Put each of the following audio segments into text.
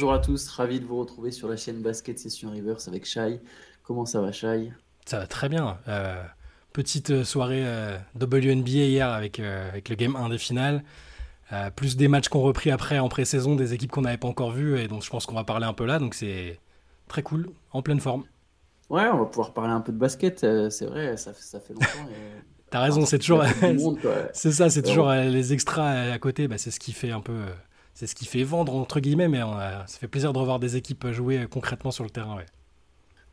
Bonjour à tous, ravi de vous retrouver sur la chaîne Basket Session Reverse avec Shai. Comment ça va Shai? Ça va très bien. Euh, petite soirée euh, WNBA hier avec, euh, avec le game 1 des finales. plus des matchs qu'on repris après en pré-saison, des équipes qu'on n'avait pas encore vues et dont je pense qu'on va parler un peu là. Donc c'est très cool, en pleine forme. Ouais, on va pouvoir parler un peu de basket. c'est vrai, ça, ça, fait longtemps. Et... T'as raison, c'est toujours. c'est ça, c'est toujours les extras à côté. Bah, c'est ce qui fait un peu c'est ce qui fait vendre entre guillemets, mais ça fait plaisir de revoir des équipes jouer concrètement sur le terrain. Ouais.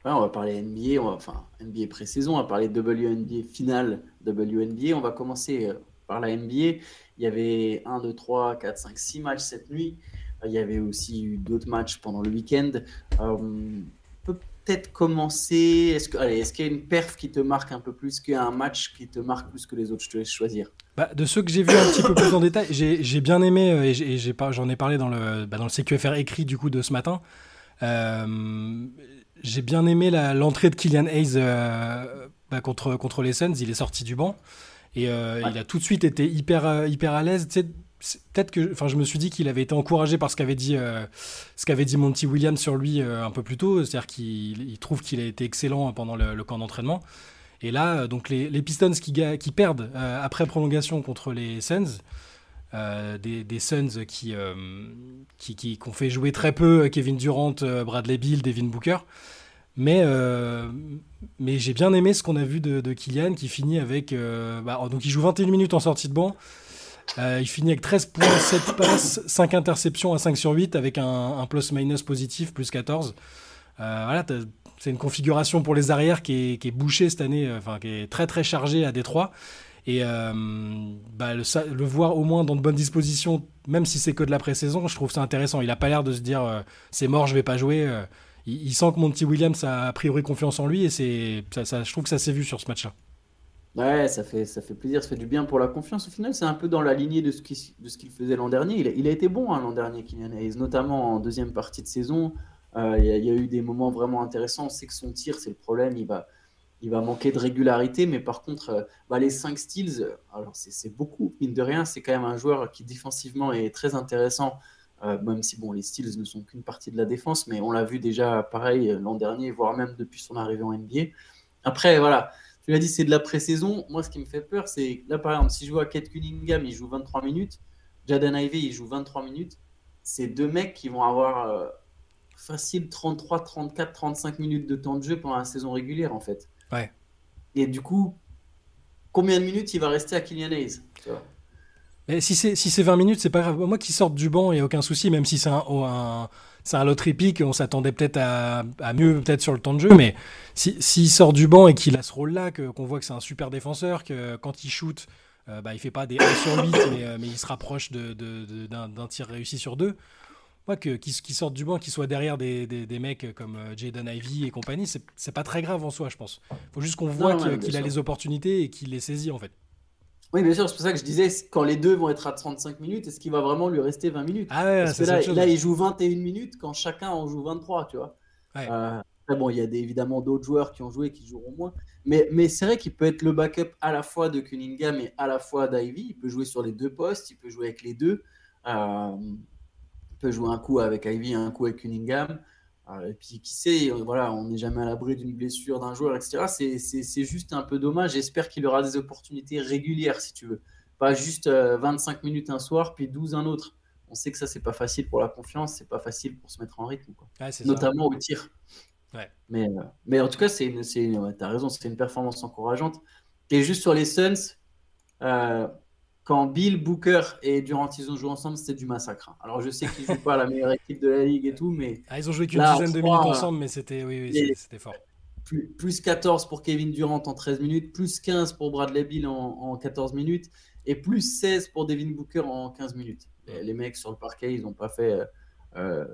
on va parler NBA, on enfin NBA pré-saison, on va parler WNBA finale WNBA. On va commencer euh, par la NBA. Il y avait 1, 2, 3, 4, 5, 6 matchs cette nuit. Il y avait aussi eu d'autres matchs pendant le week-end. Euh, peut-être commencer. Est-ce qu'il y a une perf qui te marque un peu plus qu'un match qui te marque plus que les autres? Je te laisse choisir. Bah, de ceux que j'ai vus un petit peu plus en détail, j'ai bien aimé, euh, et j'en ai, parlé dans le, bah, dans le CQFR écrit du coup de ce matin. Euh, j'ai bien aimé l'entrée de Kylian Hayes euh, bah, contre, contre les Suns. Il est sorti du banc et il a tout de suite été hyper, hyper à l'aise. Tu sais, peut-être que enfin je me suis dit qu'il avait été encouragé par ce qu'avait dit euh, ce qu'avait dit Monty Williams sur lui euh, un peu plus tôt. C'est-à-dire qu'il trouve qu'il a été excellent pendant le, camp d'entraînement. Et là euh, donc les, Pistons qui, perdent après prolongation contre les Suns des, Suns qui, qui, qui, fait jouer très peu Kevin Durant, Bradley Bill, Devin Booker. Mais, mais j'ai bien aimé ce qu'on a vu de, de Kylian qui finit avec bah, donc il joue 21 minutes en sortie de banc euh, il finit avec 13 points, 7 passes, 5 interceptions à 5 sur 8 avec un, plus-minus positif, plus 14. Euh, voilà, c'est une configuration pour les arrières qui est, qui est bouchée cette année, euh, enfin qui est très très chargée à Détroit. Et bah, le, voir au moins dans de bonnes dispositions, même si c'est que de la pré-saison, je trouve ça intéressant. Il n'a pas l'air de se dire c'est mort, je vais pas jouer. Il, sent que Monty Williams a a priori confiance en lui et c'est ça, je trouve que ça s'est vu sur ce match-là. Ouais, ça fait, ça fait plaisir, ça fait du bien pour la confiance. Au final, c'est un peu dans la lignée de ce qu'il faisait l'an dernier. Il a, été bon hein, l'an dernier, Kylian Hayes, notamment en deuxième partie de saison. Euh, il, y a, eu des moments vraiment intéressants. On sait que son tir, c'est le problème. Il va, il va manquer de régularité, mais par contre, euh, bah, les 5 steals, alors c'est beaucoup, mine de rien, c'est quand même un joueur qui défensivement est très intéressant. Euh, même si bon, les steals ne sont qu'une partie de la défense, mais on l'a vu déjà pareil l'an dernier, voire même depuis son arrivée en NBA. Après, voilà, tu l'as dit, c'est de la pré-saison. Moi, ce qui me fait peur, c'est là, par exemple, si je vois Kate Cunningham, il joue 23 minutes, Jaden Ivey, il joue 23 minutes, c'est deux mecs qui vont avoir euh, facile 33, 34, 35 minutes de temps de jeu pendant la saison régulière, en fait. Ouais. Et du coup, combien de minutes il va rester à Kylian Hayes mais si c'est si 20 minutes, c'est pas grave. Moi qui sorte du banc, il n'y a aucun souci, même si c'est un, un, c'est un lot épique, on s'attendait peut-être à, mieux peut-être sur le temps de jeu, mais s'il si, sort du banc et qu'il a ce rôle-là, qu'on voit que c'est un super défenseur, que quand il shoot, euh, bah, il fait pas des 1 sur 8, euh, mais, il se rapproche d'un de, tir réussi sur deux. Moi, qu'il sorte du banc, qu'il soit derrière des, mecs comme euh, Jaden Ivy et compagnie, c'est pas très grave en soi, je pense. Il faut juste qu'on voit qu'il a les opportunités et qu'il les saisit en fait. Oui, bien sûr, c'est pour ça que je disais, quand les deux vont être à 35 minutes, est-ce qu'il va vraiment lui rester 20 minutes? Ah ouais, Parce que là, là, il joue 21 minutes quand chacun en joue 23, tu vois. Euh, bon, il y a évidemment d'autres joueurs qui ont joué qui joueront moins. Mais, mais c'est vrai qu'il peut être le backup à la fois de Cunningham et à la fois d'Ivy. Il peut jouer sur les deux postes, il peut jouer avec les deux. Euh, il peut jouer un coup avec Ivy, un coup avec Cunningham. Euh, et puis, qui sait, euh, voilà, on n'est jamais à l'abri d'une blessure d'un joueur, etc. C'est juste un peu dommage. J'espère qu'il aura des opportunités régulières, si tu veux. Pas juste 25 euh, minutes un soir, puis 12 un autre. On sait que ça, c'est pas facile pour la confiance, c'est pas facile pour se mettre en rythme, quoi. notamment au tir. Mais, mais en tout cas, c'est tu as raison, c'est une performance encourageante. Et juste sur les Suns, quand Bill, Booker et Durant ils ont joué ensemble, c'était du massacre. Hein. Alors je sais qu'ils jouent pas la meilleure équipe de la ligue et tout, mais ah, ils ont joué qu'une dizaine de minutes ensemble, mais c'était oui, oui c'était fort. Plus, 14 pour Kevin Durant en 13 minutes, plus 15 pour Bradley Bill en, 14 minutes et plus 16 pour Devin Booker en 15 minutes. Les, mecs sur le parquet, ils n'ont pas fait, euh, euh,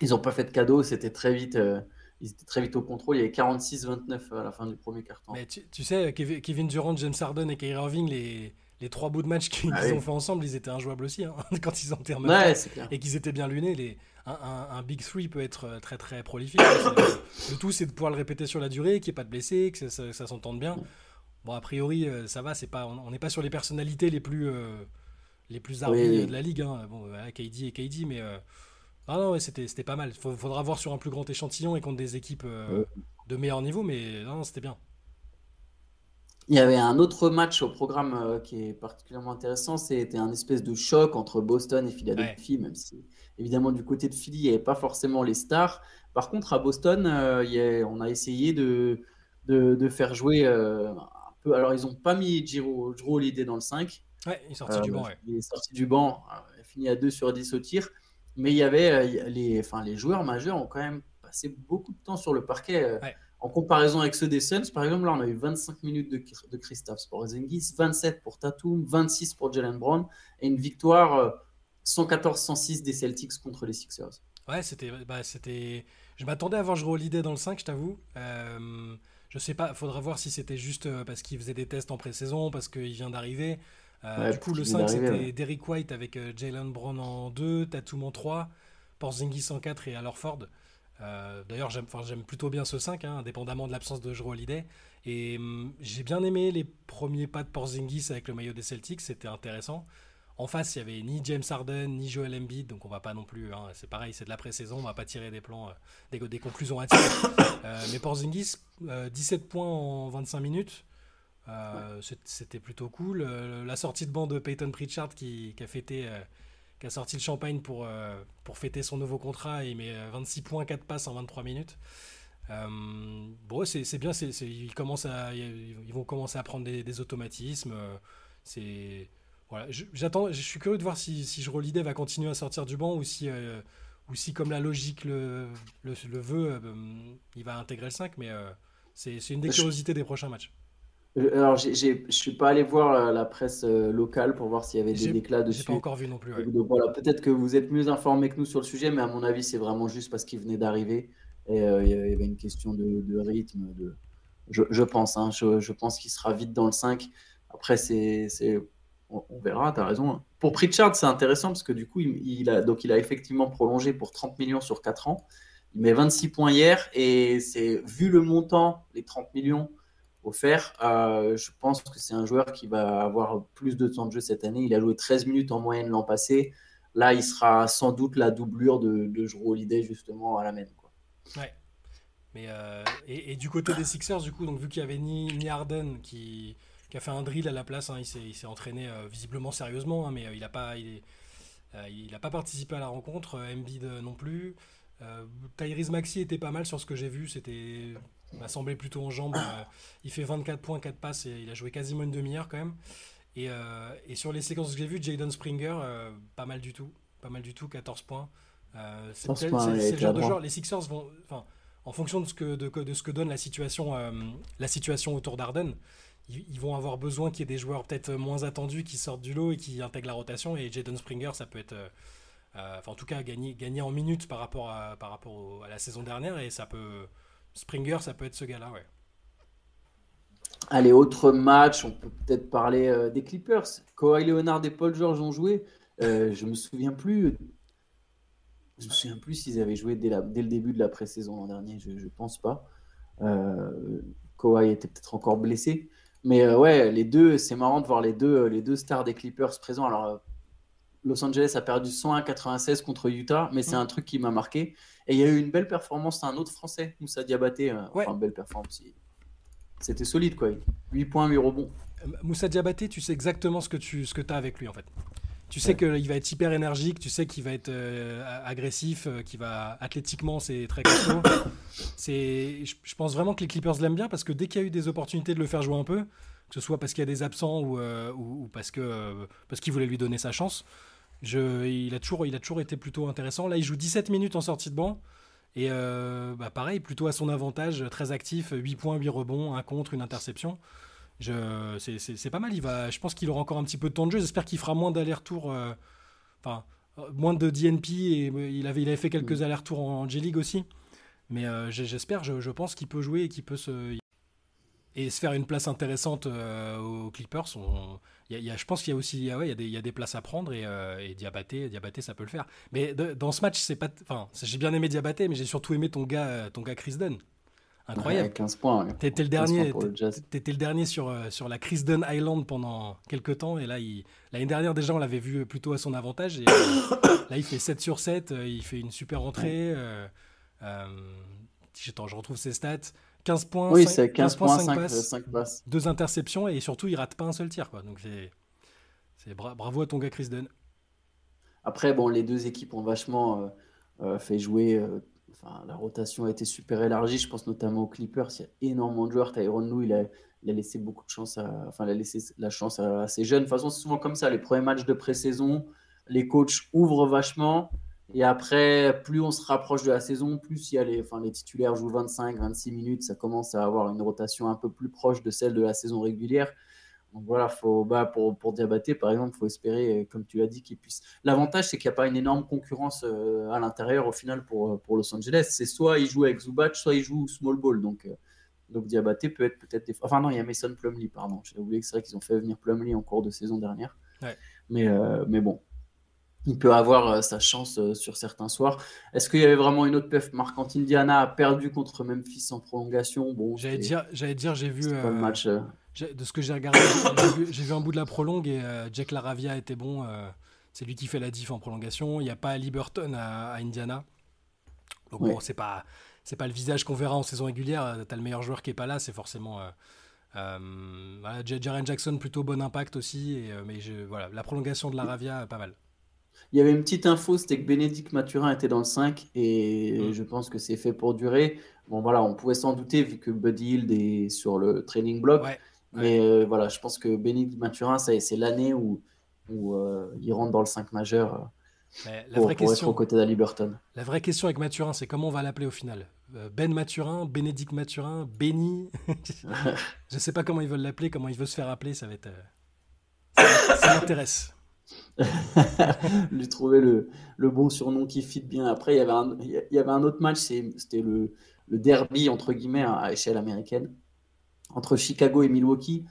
ils pas fait de cadeau. C'était très vite. Euh, ils étaient très vite au contrôle. Il y avait 46-29 à la fin du premier quart-temps. Mais tu, sais, Kevin Durant, James Harden et Kyrie Irving, les, les trois bouts de match qu'ils ah ont fait ensemble, ils étaient injouables aussi hein, quand ils ont terminé. Ouais, et qu'ils étaient bien lunés. Les, un, Big Three peut être euh, très très prolifique. le tout, c'est de pouvoir le répéter sur la durée, qu'il n'y ait pas de blessés, que ça, s'entende bien. Bon, a priori, euh, ça va. C'est pas, on n'est pas sur les personnalités les plus, euh, les plus armées de la ligue. Hein. Bon, KD et KD, mais Ah non, ouais, c'était pas mal. Il faudra voir sur un plus grand échantillon et contre des équipes de meilleur niveau, mais non, c'était bien. Il y avait un autre match au programme euh, qui est particulièrement intéressant. C'était un espèce de choc entre Boston et Philadelphie, même si évidemment du côté de Philly, il n'y avait pas forcément les stars. Par contre, à Boston, euh, on a essayé de, de, faire jouer euh, un peu. Alors, ils n'ont pas mis Giro, Giro Holiday dans le 5. Ouais, il est sorti du banc. Il est sorti du banc, il a fini à 2 sur 10 au tir. Mais il y avait les, enfin, les joueurs majeurs ont quand même passé beaucoup de temps sur le parquet. En comparaison avec ceux des Suns, par exemple, là, on a eu 25 minutes de, de Christophe Porzingis, 27 pour Tatum, 26 pour Jalen Brown et une victoire 114-106 euh, des Celtics contre les Sixers. Ouais, c'était, bah, c'était. Je m'attendais à voir jouer Holiday dans le 5, je t'avoue. Euh, je sais pas, faudra voir si c'était juste euh, parce qu'il faisait des tests en pré-saison, parce qu'il vient d'arriver. Euh, du coup, le 5, c'était Derrick White avec Jalen Brown en 2, Tatum en 3, Porzingis en 4 et Alorford. Euh, d'ailleurs, j'aime, plutôt bien ce 5, hein, indépendamment de l'absence de Jrue Holiday. Et hum, j'ai bien aimé les premiers pas de Porzingis avec le maillot des Celtics, c'était intéressant. En face, il y avait ni James Harden, ni Joel Embiid, donc on va pas non plus. Hein, c'est pareil, c'est de la pré-saison, on va pas tirer des plans, euh, des, conclusions à tirer. Euh, mais Porzingis, 17 points en 25 minutes, c'était plutôt cool. la sortie de banc de Peyton Pritchard qui, qui a fêté qui a sorti le champagne pour, euh, pour fêter son nouveau contrat et il met 26 points, 4 passes en 23 minutes. Euh, bon, c'est bien, c'est ils, commencent à, ils vont commencer à prendre des, automatismes. C'est voilà, j'attends, je, suis curieux de voir si, si Jrolidé va continuer à sortir du banc ou si, euh, ou si comme la logique le, le, veut, il va intégrer le 5, mais c'est une des curiosités des prochains matchs. Alors, je ne suis pas allé voir la, presse euh, locale pour voir s'il y avait des déclats dessus. J'ai pas encore vu non plus. Donc, voilà, peut-être que vous êtes mieux informé que nous sur le sujet, mais à mon avis, c'est vraiment juste parce qu'il venait d'arriver et euh, il y avait une question de, rythme. De... Je, pense, hein, je, pense qu'il sera vite dans le 5. Après, c'est, on, verra, tu as raison. Pour Pritchard, c'est intéressant parce que du coup, il, a, donc, il a effectivement prolongé pour 30 millions sur 4 ans. Il met 26 points hier et c'est vu le montant, les 30 millions offert. Euh, je pense que c'est un joueur qui va avoir plus de temps de jeu cette année. Il a joué 13 minutes en moyenne l'an passé. Là, il sera sans doute la doublure de, de Holiday justement à la. Quoi. Ouais. Mais euh, et, du côté des Sixers, du coup, donc vu qu'il y avait ni, qui, a fait un drill à la place, hein, il s'est entraîné euh, visiblement sérieusement, hein, mais il n'a pas, il, a pas participé à la rencontre. Embiid non plus. Tyrese Maxi était pas mal sur ce que j'ai vu. C'était m'a semblé plutôt en jambes. Euh, il fait 24 points, 4 passes et il a joué quasiment une demi-heure quand même. Et, euh, et, sur les séquences que j'ai vues, Jaden Springer, euh, pas mal du tout. Pas mal du tout, 14 points. c'est le genre de joueur. Les Sixers vont. Enfin, en fonction de ce que, de, de, ce que donne la situation, la situation autour d'Arden, ils, vont avoir besoin qu'il y ait des joueurs peut-être moins attendus qui sortent du lot et qui intègrent la rotation. Et Jaden Springer, ça peut être. enfin, en tout cas, gagner, gagner en minutes par rapport, à, par rapport à la saison dernière et ça peut Springer, ça peut être ce gars-là, ouais. Allez, autre match, on peut peut-être parler euh, des Clippers. Kawhi Leonard et Paul George ont joué. Euh, je me souviens plus. Je me souviens plus s'ils avaient joué dès, le début de la pré-saison l'an dernier. Je, ne pense pas. Euh, Kawhi était peut-être encore blessé. Mais euh, ouais, les deux, c'est marrant de voir les deux, les deux stars des Clippers présents. Alors, Los Angeles a perdu 101-96 contre Utah, mais c'est mm. un truc qui m'a marqué. Et il y a eu une belle performance d'un autre Français, Moussa Diabaté. Euh, enfin, belle performance. C'était solide, quoi. 8 points, 8 rebonds. Euh, Moussa Diabaté, tu sais exactement ce que tu ce que as avec lui, en fait. Tu sais qu'il va être hyper énergique, tu sais qu'il va être euh, agressif, qu'il va athlétiquement, c'est très costaud. c'est, je, pense vraiment que les Clippers l'aiment bien parce que dès qu'il y a eu des opportunités de le faire jouer un peu, que ce soit parce qu'il y a des absents ou, ou, parce que parce qu'il voulait lui donner sa chance, il, a toujours, il a toujours été plutôt intéressant. Là, il joue 17 minutes en sortie de banc. Et euh, bah, pareil, plutôt à son avantage, très actif, 8 points, 8 rebonds, un contre, une interception. C'est pas mal. Il va, je pense qu'il aura encore un petit peu de temps de jeu. J'espère qu'il fera moins d'allers-retours. Euh, enfin, moins de DNP. Et il avait, il avait fait quelques mm. allers-retours en, G-League aussi. Mais euh, j'espère, je, je, pense qu'il peut jouer et qu'il peut se, et se faire une place intéressante euh, aux Clippers. y a, je pense qu'il y a aussi il y a, des, y a des places à prendre et, euh, et Diabaté, Diabaté, ça peut le faire. Mais dans ce match, c'est pas, enfin, j'ai bien aimé Diabaté, mais j'ai surtout aimé ton gars, ton gars Chris Dunn. incroyable. 15 points. T'étais le dernier, étais le dernier sur, euh, sur la Chris Dunn Island pendant quelques temps. Et là, l'année dernière, déjà, on l'avait vu plutôt à son avantage. Et euh, là, il fait 7 sur 7. Euh, il fait une super entrée. attends, je retrouve ses stats. 15 points, oui, 5, 15 points, 5, passes, Deux interceptions et surtout, il rate pas un seul tir. Quoi. Donc, c'est bravo à ton gars Chris Dunn. Après, bon, les deux équipes ont vachement fait jouer la rotation a été super élargie. Je pense notamment aux Clippers. Il y a énormément de joueurs. Tyron Lou, il a, il a laissé beaucoup de chance à, enfin, il a laissé la chance à, ses jeunes. De toute façon, c'est souvent comme ça. Les premiers matchs de pré-saison, les coachs ouvrent vachement. Et après, plus on se rapproche de la saison, plus il y a les, enfin, les titulaires jouent 25, 26 minutes. Ça commence à avoir une rotation un peu plus proche de celle de la saison régulière. Donc voilà, faut, bah, pour, pour Diabaté, par exemple, il faut espérer, euh, comme tu l'as dit, qu'il puisse. L'avantage, c'est qu'il n'y a pas une énorme concurrence euh, à l'intérieur au final pour, euh, pour Los Angeles. C'est soit il joue avec Zubac, soit il joue small ball. Donc, donc Diabaté peut être peut-être. Des... Enfin, non, il y a Mason Plumlee, pardon. J'ai oublié que c'est vrai qu'ils ont fait venir Plumlee en cours de saison dernière. Mais, mais bon, il peut avoir sa chance sur certains soirs. Est-ce qu'il y avait vraiment une autre pef marquante Indiana a perdu contre Memphis en prolongation? Bon, j'allais dire, j'allais dire, j'ai vu. match de ce que j'ai regardé, j'ai vu, un bout de la prolongue et euh, Jack Laravia était bon. Euh, c'est lui qui fait la diff en prolongation. Il n'y a pas Liberton à, Indiana. Donc bon, c'est pas c'est pas le visage qu'on verra en saison régulière. T'as le meilleur joueur qui est pas là, c'est forcément. Euh, voilà, Jaren Jackson plutôt bon impact aussi, et, mais je, voilà, la prolongation de Laravia pas mal. Il y avait une petite info, c'était que Bénédicte Mathurin était dans le 5 et mm. je pense que c'est fait pour durer. Bon voilà, on pouvait s'en douter vu que Buddy Hill est sur le training block. Mais euh, voilà, je pense que Bénédicte Mathurin, c'est l'année où, où euh, il rentre dans le 5 majeur euh, la pour, vraie question, être aux côtés d'Aliberton. La vraie question avec Mathurin, c'est comment on va l'appeler au final? Ben Mathurin, Bénédicte Mathurin, Béni Je ne sais pas comment ils veulent l'appeler, comment il veut se faire appeler, ça va être. ça m'intéresse. lui trouver le, le, bon surnom qui fit bien. Après, il y avait un, il y avait un autre match, c'était le, le, derby entre guillemets à échelle américaine entre Chicago et Milwaukee.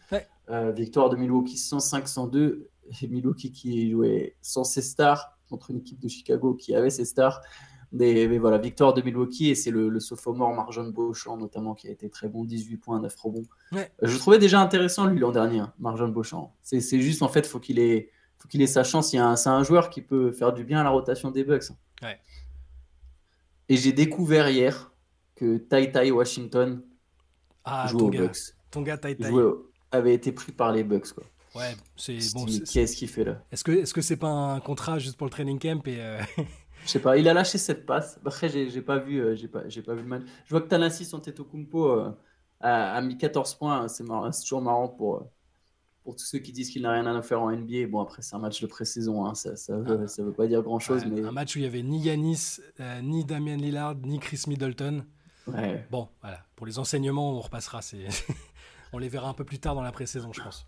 Euh, victoire de Milwaukee 105-102. Et Milwaukee qui jouait sans ses stars contre une équipe de Chicago qui avait ses stars. Mais, voilà, victoire de Milwaukee et c'est le, le sophomore Marjon Beauchamp notamment qui a été très bon, 18 points, 9 rebonds. Je trouvais déjà intéressant lui l'an dernier, hein, Marjon Beauchamp. C'est juste en fait, faut qu'il ait, faut qu'il ait sa chance. C'est un, joueur qui peut faire du bien à la rotation des Bucks. Hein. Et j'ai découvert hier que Tai Tai Washington ah, joue aux Bucks. Ton gars Tai Tai. avait été pris par les Bucks. Quoi. Ouais, c'est bon. Qu'est-ce qu'il fait là? Est-ce que est-ce que c'est pas un contrat juste pour le training camp et euh, Je sais pas. Il a lâché cette passe. Après, j'ai pas vu, euh, j'ai pas, j'ai pas vu le match. Je vois que Tanassi Antetokounmpo euh, a, a mis 14 points. C'est toujours marrant pour pour tous ceux qui disent qu'il n'a rien à faire en NBA. Bon, après, c'est un match de pré-saison. Hein. Ça, ça, veut, ah. ça veut pas dire grand chose. mais... Un match où il y avait ni Yanis, ni Damian Lillard, ni Chris Middleton. Ouais. Bon, voilà. Pour les enseignements, on repassera. C'est on les verra un peu plus tard dans la pré-saison, je pense.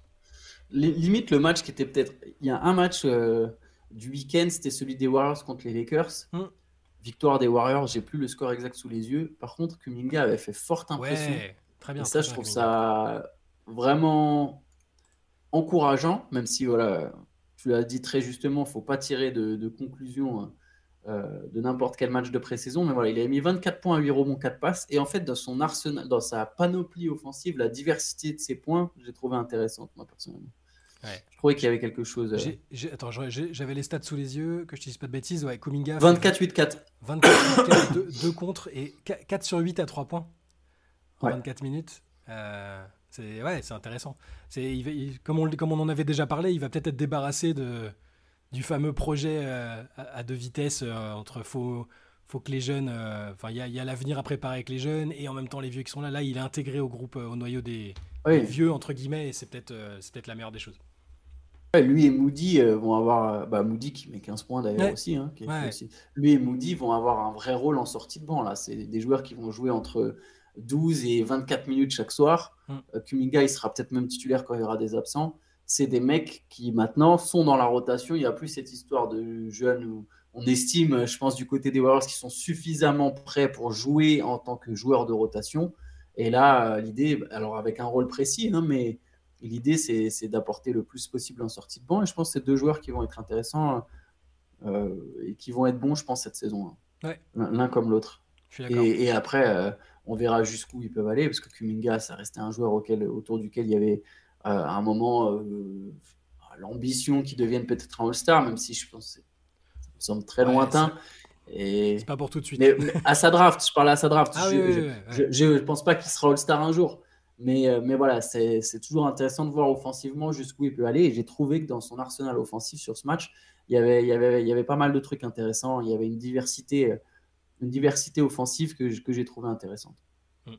Limite, le match qui était peut-être. Il y a un match euh, du week-end, c'était celui des Warriors contre les Lakers. Hmm. Victoire des Warriors, j'ai plus le score exact sous les yeux. Par contre, Kuminga avait fait forte impression. très bien. Et ça, je trouve ça vraiment encourageant, même si, voilà, tu l'as dit très justement, il ne faut pas tirer de, de conclusion. Euh, de n'importe quel match de pré-saison. Mais voilà, il a mis 24 points, 8 rebonds, 4 passes. Et en fait, dans son arsenal, dans sa panoplie offensive, la diversité de ses points, j'ai trouvé intéressante, moi, personnellement. Je trouvais qu'il y avait quelque chose. Euh, attends, j'avais les stats sous les yeux, que je ne dise pas de bêtises. Ouais, Kuminga. 24-8-4. 24 2, contre et 4 sur 8 à 3 points en 24 minutes. Euh, c'est ouais, c'est intéressant. C'est comme on comme on en avait déjà parlé, il va peut-être être débarrassé de du fameux projet euh, à, deux vitesses euh, entre faut faut que les jeunes, euh, enfin il y a, l'avenir à préparer avec les jeunes et en même temps les vieux qui sont là. Là, il est intégré au groupe, au noyau des, vieux entre guillemets et c'est peut-être c'est peut-être la meilleure des choses. lui et Moody vont avoir, bah, Moody qui met 15 points d'ailleurs aussi, hein, Lui et Moody vont avoir un vrai rôle en sortie de banc là. C'est des joueurs qui vont jouer entre 12 et 24 minutes chaque soir. Mm. Kuminga, il sera peut-être même titulaire quand il y aura des absents c'est des mecs qui maintenant sont dans la rotation. Il n'y a plus cette histoire de jeunes où on estime, je pense, du côté des Warriors qui sont suffisamment prêts pour jouer en tant que joueurs de rotation. Et là, euh, l'idée, alors avec un rôle précis, hein, mais l'idée, c'est d'apporter le plus possible en sortie de banc. Et je pense que c'est deux joueurs qui vont être intéressants euh, et qui vont être bons, je pense, cette saison. Hein. L'un comme l'autre. Et, après, euh, on verra jusqu'où ils peuvent aller, parce que Kuminga, ça restait un joueur auquel, autour duquel il y avait à un moment l'ambition qu'il devienne peut-être un All-Star, même si je pense que ça me semble très lointain. Et... C'est pas pour tout de suite. Mais, à sa draft, je parlais à sa draft. Ah je, ne pense pas qu'il sera All-Star un jour. Mais, euh, mais voilà, c'est toujours intéressant de voir offensivement jusqu'où il peut aller. Et j'ai trouvé que dans son arsenal offensif sur ce match, il y, avait, il, y avait, il y avait pas mal de trucs intéressants. Il y avait une diversité, une diversité offensive que, que j'ai trouvé intéressante. Mm.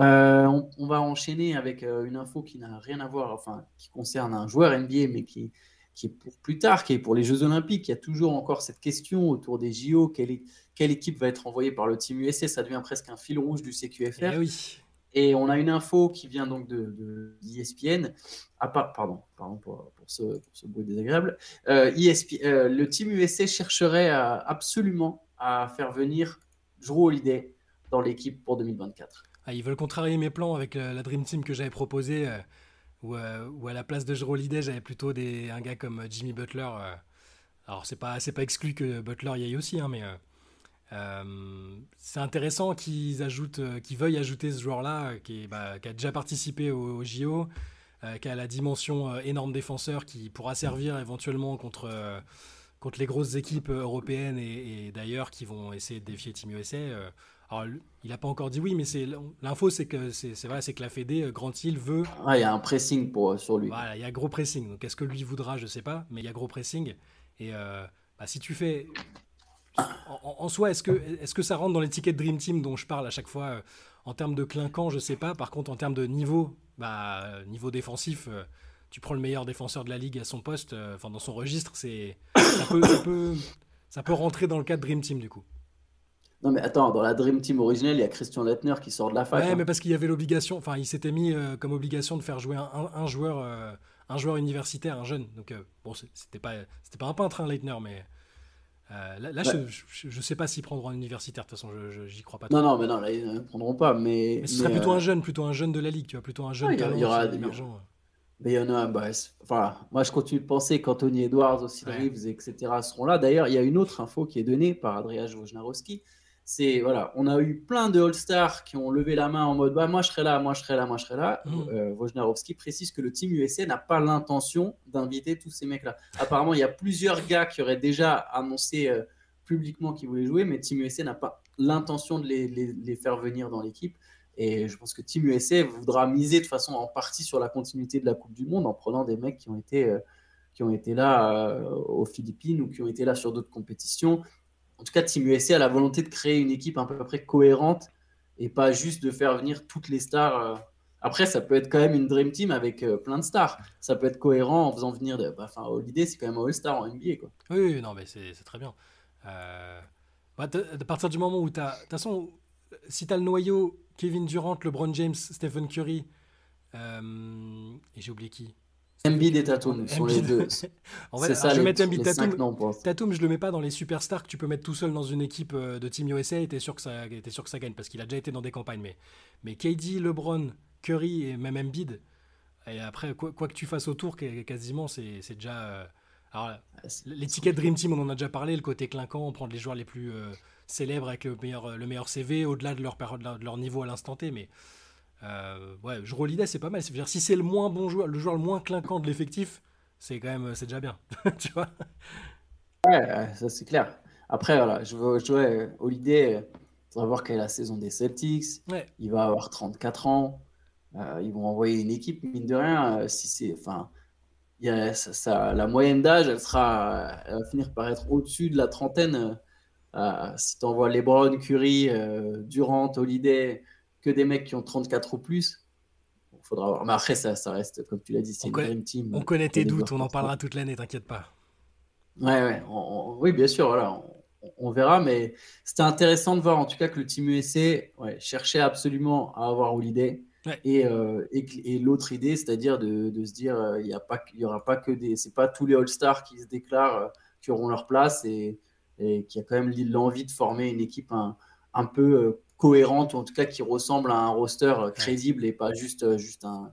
Euh, on, va enchaîner avec euh, une info qui n'a rien à voir, enfin, qui concerne un joueur NBA, mais qui, qui est pour plus tard, qui est pour les Jeux Olympiques. Il y a toujours encore cette question autour des JO quelle, quelle équipe va être envoyée par le Team USA Ça devient presque un fil rouge du CQFR. Eh oui. Et on a une info qui vient donc de, d'ESPN. Ah, pardon, pardon pour, ce, bruit désagréable. Euh, ESPN, euh, le Team USA chercherait absolument à faire venir Drew Holiday dans l'équipe pour 2024. Ah, ils veulent contrarier mes plans avec la, Dream Team que j'avais proposé. Euh, euh, où, à la place de Jero j'avais plutôt un gars comme Jimmy Butler. Euh. alors, c'est pas, pas exclu que Butler y aille aussi, hein, mais euh, c'est intéressant qu'ils ajoutent, qu'ils veuillent ajouter ce joueur-là, bah, qui, a déjà participé au, JO, qui a la dimension énorme défenseur, qui pourra servir éventuellement contre, contre les grosses équipes européennes et, et d'ailleurs qui vont essayer de défier Team USA. Alors, il n'a pas encore dit oui, mais c'est l'info, c'est que c'est vrai, c'est que la Fédé, euh, Grand Hill veut. Ah, il y a un pressing pour euh, sur lui. Voilà, il y a gros pressing. Donc, est-ce que lui voudra, je sais pas, mais il y a gros pressing. Et euh, bah, si tu fais, en, soi, est-ce que est-ce que ça rentre dans l'étiquette Dream Team dont je parle à chaque fois en termes de clinquant, je sais pas. Par contre, en termes de niveau, bah, niveau défensif. Tu prends le meilleur défenseur de la ligue à son poste, enfin dans son registre, c'est ça peut, ça peut, ça peut rentrer dans le cadre Dream Team du coup. Non, mais attends, dans la Dream Team originelle, il y a Christian Lettner qui sort de la fac. Ouais, hein. mais parce qu'il y avait l'obligation, enfin, il s'était mis euh, comme obligation de faire jouer un, joueur, euh, un joueur universitaire, un jeune. Donc, euh, bon, c'était pas, c'était pas un peintre, hein, Leitner, mais. là, je, je, sais pas s'ils prendront un universitaire, de toute façon, j'y crois pas. Non, non, mais non, là, ils ne prendront pas. Mais, mais ce serait plutôt un jeune, plutôt un jeune de la ligue, tu vois, plutôt un jeune. il y, aura des Mais il y en a, bah, enfin, moi je continue de penser qu'Anthony Edwards, aussi Reeves, etc. seront là. D'ailleurs, il y a une autre info qui est donnée par Adrien Wojnarowski c'est voilà, on a eu plein de All-Stars qui ont levé la main en mode bah, moi je serai là, moi je serai là, moi je serai là. Mmh. Euh, Wojnarowski précise que le team USA n'a pas l'intention d'inviter tous ces mecs-là. Apparemment, il y a plusieurs gars qui auraient déjà annoncé euh, publiquement qu'ils voulaient jouer, mais Team USA n'a pas l'intention de les, les, faire venir dans l'équipe. Et je pense que Team USA voudra miser de façon en partie sur la continuité de la Coupe du Monde en prenant des mecs qui ont été, euh, qui ont été là aux Philippines ou qui ont été là sur d'autres compétitions en tout cas, Team USA a la volonté de créer une équipe à peu près cohérente et pas juste de faire venir toutes les stars. Euh. Après, ça peut être quand même une Dream Team avec euh, plein de stars. Ça peut être cohérent en faisant venir. De... Bah, enfin, Holiday, c'est quand même un All-Star en NBA. Quoi. Oui, non, mais c'est très bien. Euh... Bah, à partir du moment où tu as. De toute façon, si tu as le noyau Kevin Durant, LeBron James, Stephen Curry, euh... et j'ai oublié qui Embiid et Tatum sont les deux. en fait, ça, je vais mettre Embiid Tatum. Tatum, je le mets pas dans les superstars que tu peux mettre tout seul dans une équipe euh, de Team USA et t'es sûr que ça, es sûr que ça gagne parce qu'il a déjà été dans des campagnes. Mais, mais KD, LeBron, Curry et même Embiid. Et après, quoi, que tu fasses autour, quasiment, c'est déjà. Euh, alors, l'étiquette Dream Team, on en a déjà parlé, le côté clinquant, on prend les joueurs les plus euh, célèbres avec le meilleur, le meilleur CV, au-delà de leur, de leur niveau à l'instant T. Mais euh, ouais, l'idée c'est pas mal. C'est-à-dire, si c'est le moins bon joueur, le joueur le moins clinquant de l'effectif, c'est quand même, c'est déjà bien. tu vois? Ouais, ça c'est clair. Après, voilà, je veux jouer Holiday. On va voir quelle est la saison des Celtics. Il va avoir 34 ans. Euh, ils vont envoyer une équipe, mine de rien. Euh, si c'est, enfin, il y a, ça, la moyenne d'âge, elle sera, elle va finir par être au-dessus de la trentaine. Euh, si tu envoies LeBron, Curry, Durant, Holiday, que des mecs qui ont 34 ou plus. Il faudra voir. Mais après, ça, ça reste, comme tu l'as dit, c'est une dream team. On connaît tes doutes, on en parlera toute l'année, t'inquiète pas. Ouais, ouais. oui, bien sûr, voilà. On, verra, mais c'était intéressant de voir en tout cas que le team USA ouais, cherchait absolument à avoir Holiday. Et, euh, et, l'autre idée, c'est-à-dire de, de, se dire, euh, il n'y aura pas que des, c'est pas tous les All-Stars qui se déclarent euh, qui auront leur place et, et qu'il y a quand même l'envie de former une équipe un, un peu cohérente, ou en tout cas qui ressemble à un roster crédible et pas juste, euh, juste un,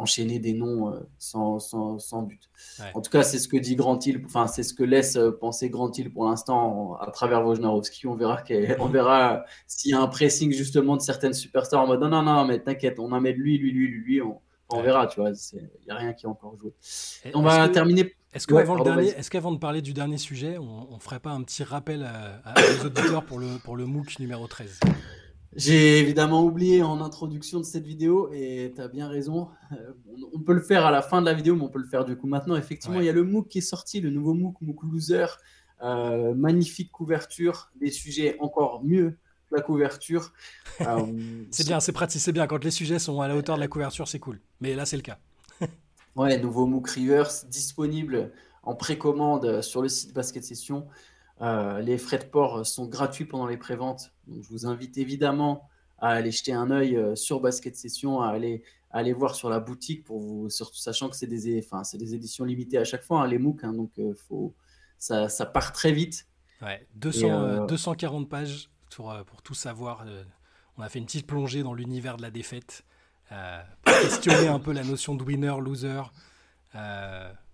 enchaîner des noms sans, sans, sans, but. En tout cas, c'est ce que dit Grand Hill, enfin, c'est ce que laisse penser Grand Hill pour l'instant à travers Wojnarowski. On verra, on verra s'il y a un pressing justement de certaines superstars en mode non, non, non, mais t'inquiète, on en met de lui, lui, lui, lui, lui. On, verra, tu vois. Il n'y a rien qui est encore joué. On va terminer. Est-ce qu'avant est de parler du dernier sujet, on ne ferait pas un petit rappel à, aux auditeurs pour le, pour le MOOC numéro 13 j'ai évidemment oublié en introduction de cette vidéo et tu as bien raison. Euh, on peut le faire à la fin de la vidéo, mais on peut le faire du coup maintenant. Effectivement, il y a le MOOC qui est sorti, le nouveau MOOC, MOOC Loser. Euh, magnifique couverture, des sujets encore mieux la couverture. Euh, c'est bien, c'est pratique, c'est bien. Quand les sujets sont à la hauteur de la couverture, c'est cool. Mais là, c'est le cas. ouais, nouveau MOOC Rivers disponible en précommande sur le site Basket Session. Euh, les frais de port sont gratuits pendant les préventes. Donc, je vous invite évidemment à aller jeter un œil euh, sur Basket Session, à aller, aller voir sur la boutique, pour vous, surtout sachant que c'est des, enfin, des éditions limitées à chaque fois, hein, les MOOC. Hein, donc, euh, faut, ça, ça, part très vite. Ouais, 200, 240 pages pour, pour tout savoir. on a fait une petite plongée dans l'univers de la défaite pour questionner un peu la notion de winner, loser.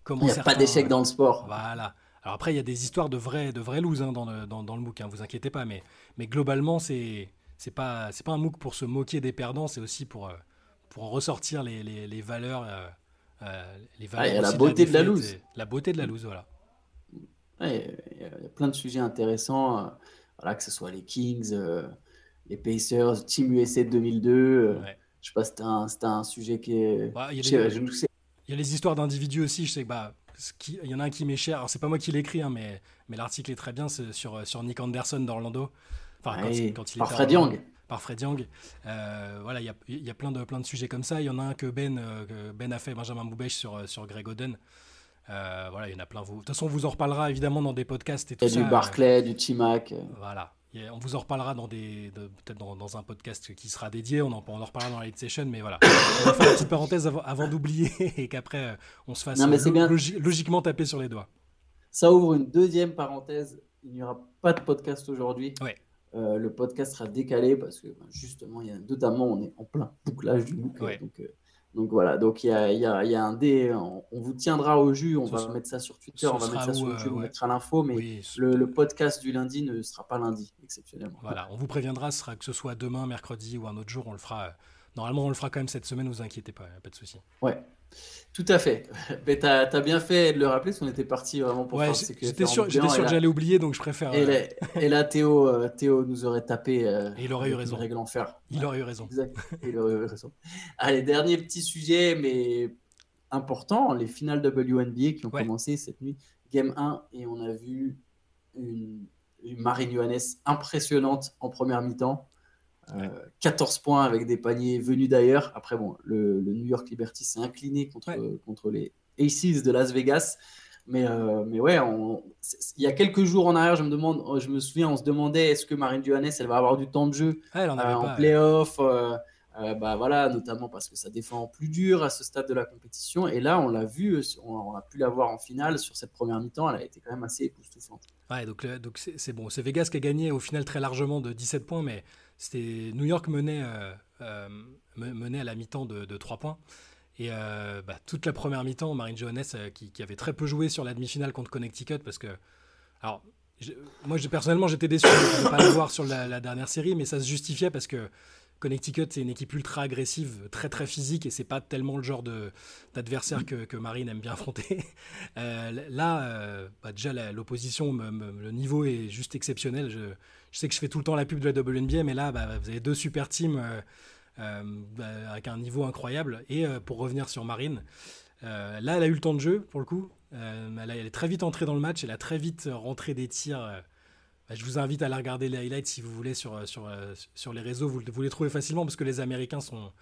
comment Il n'y a pas d'échec dans le sport. Voilà. Alors après, il y a des histoires de vrais, de vrais lose hein, dans, le, dans, le MOOC, hein, vous inquiétez pas, mais, mais globalement, c'est c'est pas un MOOC pour se moquer des perdants, c'est aussi pour euh, pour ressortir les, les, les valeurs euh, euh, les valeurs la beauté de la, lose. La beauté de la lose, voilà. Il y, a plein de sujets intéressants, voilà, que ce soit les Kings, les Pacers, Team USA 2002. Je sais pas, c'était un, un, sujet qui est. il, y a les histoires d'individus aussi. Je sais que bah, il y en a un qui m'est cher. Alors, c'est pas moi qui l'ai écrit, hein, mais, mais l'article est très bien. C'est sur, sur Nick Anderson d'Orlando. Enfin, quand, il par Fred Young. Par Fred Young. Euh, voilà, il y a, y a, plein, de, plein de sujets comme ça. Il y en a un que Ben, euh, ben a fait, Benjamin Boubèche, sur, sur Greg Oden. Euh, voilà, il y en a plein. De toute façon, on vous en reparlera évidemment dans des podcasts et tout ça. du Barclay, du T-Mac. Voilà. on vous en reparlera dans des, peut-être dans, un podcast qui sera dédié. On en, on en reparlera dans la Lead Session, mais voilà. on va faire une petite parenthèse avant, d'oublier et qu'après on se fasse logiquement taper sur les doigts. Ça ouvre une deuxième parenthèse. Il n'y aura pas de podcast aujourd'hui. Ouais. Euh, le podcast sera décalé parce que ben, justement, il y a, notamment, on est en plein bouclage du MOOC. Donc, euh, donc voilà, donc il y a, y, a, y a, un dé, on, vous tiendra au jus, on va mettre ça sur Twitter, on va mettre ça sur YouTube, euh, on mettra l'info, mais le, podcast du lundi ne sera pas lundi, exceptionnellement. Voilà, on vous préviendra, ce sera que ce soit demain, mercredi ou un autre jour, on le fera. Normalement, on le fera quand même cette semaine, vous inquiétez pas, pas de souci. Ouais, tout à fait. Mais tu as, bien fait de le rappeler, parce qu'on était parti vraiment pour ouais, J'étais sûr, sûr que j'allais oublier, donc je préfère. Et, euh, là, Théo, euh, Théo nous aurait tapé. Euh, et il aurait eu raison. Règle. Il aurait eu raison. Exact. il aurait eu raison. Allez, dernier petit sujet, mais important les finales WNBA qui ont commencé cette nuit. Game 1, et on a vu une, une Marine Johannes impressionnante en première mi-temps. 14 euh, points avec des paniers venus d'ailleurs. Après, bon, le, New York Liberty s'est incliné contre, contre les Aces de Las Vegas. Mais, euh, mais ouais, il y a quelques jours en arrière, je me, demande, oh, je me souviens, on se demandait est-ce que Marine Johannes elle va avoir du temps de jeu euh, en playoff bah voilà, notamment parce que ça défend plus dur à ce stade de la compétition. Et là, on l'a vu, on, a pu la voir en finale sur cette première mi-temps. Elle a été quand même assez époustouflante. Ouais, donc donc c'est bon. C'est Vegas qui a gagné au final très largement de 17 points, mais c'était New York menait, euh, euh, menait à la mi-temps de, de 3 points. Et euh, bah, toute la première mi-temps, Marine Johannes, qui, avait très peu joué sur la demi-finale contre Connecticut, parce que. Alors, moi, personnellement, j'étais déçu de ne pas la voir sur la, dernière série, mais ça se justifiait parce que Connecticut, c'est une équipe ultra agressive, très très physique, et c'est pas tellement le genre d'adversaire que, Marine aime bien affronter. Là, bah, déjà, l'opposition, le niveau est juste exceptionnel. Je, sais que je fais tout le temps la pub de la WNBA, mais là, bah, vous avez deux super teams euh, bah, avec un niveau incroyable. Et pour revenir sur Marine, là, elle a eu le temps de jeu, pour le coup. elle, est très vite entrée dans le match, elle a très vite rentré des tirs bah, je vous invite à la regarder les highlights si vous voulez sur, euh, sur, euh, sur les réseaux. Vous, vous les trouvez facilement parce que les Américains sont,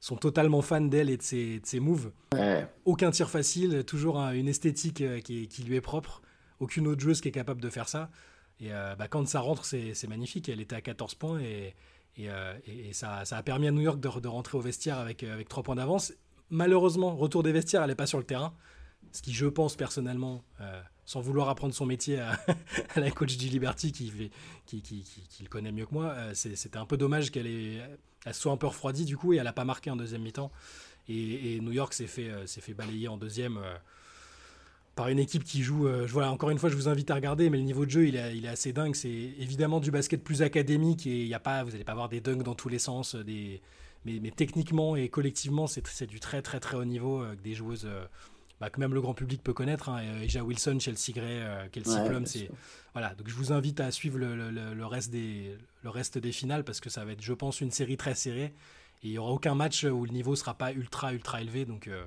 sont totalement fans d'elle et de ses, de ses moves. Aucun tir facile, toujours une esthétique euh, qui, qui, lui est propre. Aucune autre joueuse qui est capable de faire ça. Et bah, quand ça rentre, c'est magnifique. Elle était à 14 points et, et ça, a permis à New York de, rentrer au vestiaire avec, avec 3 points d'avance. Malheureusement, retour des vestiaires, elle n'est pas sur le terrain. Ce qui, je pense personnellement, sans vouloir apprendre son métier à, la coach du Liberty qui, le connaît mieux que moi, euh, c'était un peu dommage qu'elle elle soit un peu refroidie du coup et elle n'a pas marqué en deuxième mi-temps. Et, New York s'est fait balayer en deuxième par une équipe qui joue. voilà, encore une fois, je vous invite à regarder, mais le niveau de jeu, il est, il est assez dingue. C'est évidemment du basket plus académique et il y a pas, vous n'allez pas avoir des dunks dans tous les sens, des, mais, mais techniquement et collectivement, c'est du très très très haut niveau avec des joueuses bah, que même le grand public peut connaître. Hein, Eja Wilson, Chelsea Gray, euh, Kelsey Plum, c'est voilà. Donc je vous invite à suivre le, le, le, reste des le reste des finales parce que ça va être, je pense, une série très serrée et il y aura aucun match où le niveau sera pas ultra ultra élevé. Donc euh,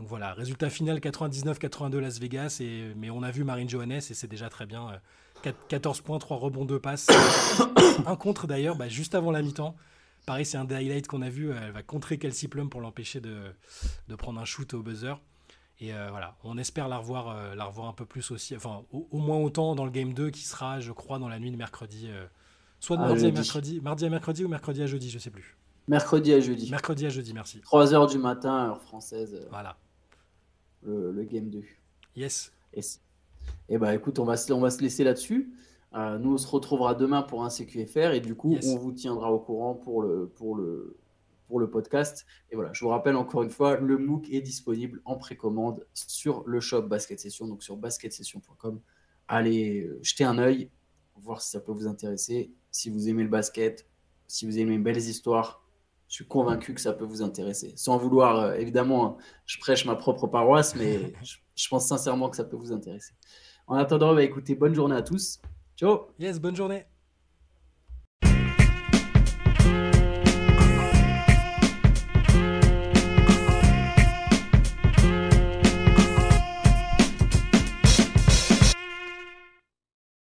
donc voilà, résultat final 99-82 Las Vegas et mais on a vu Marine Johannes et c'est déjà très bien. 14 points, 3 rebonds, 2 passes. un contre d'ailleurs, bah, juste avant la mi-temps. Pareil, c'est un des highlights qu'on a vu. Elle va contrer Kelsey Plum pour l'empêcher de, de, prendre un shoot au buzzer. Et euh, voilà, on espère la revoir, euh, la revoir un peu plus aussi, enfin au, moins autant dans le game 2 qui sera, je crois, dans la nuit de mercredi. Euh, soit de mardi à mercredi, mardi à mercredi ou mercredi à jeudi, je sais plus. Mercredi à jeudi. Mercredi à jeudi, merci. 3h du matin, heure française. Voilà. Le, game 2. Yes. Et, et bah écoute, on va, se, on va se laisser là-dessus. nous, on se retrouvera demain pour un CQFR et du coup, on vous tiendra au courant pour le, pour le, pour le podcast. Et voilà, je vous rappelle encore une fois, le MOOC est disponible en précommande sur le shop Basket Session, donc sur basketsession.com. Allez euh, jeter un œil, voir si ça peut vous intéresser. Si vous aimez le basket, si vous aimez belles histoires, je suis convaincu que ça peut vous intéresser. Sans vouloir, euh, évidemment, je prêche ma propre paroisse, mais je, pense sincèrement que ça peut vous intéresser. En attendant, bah, écoutez, bonne journée à tous. Ciao Yes, bonne journée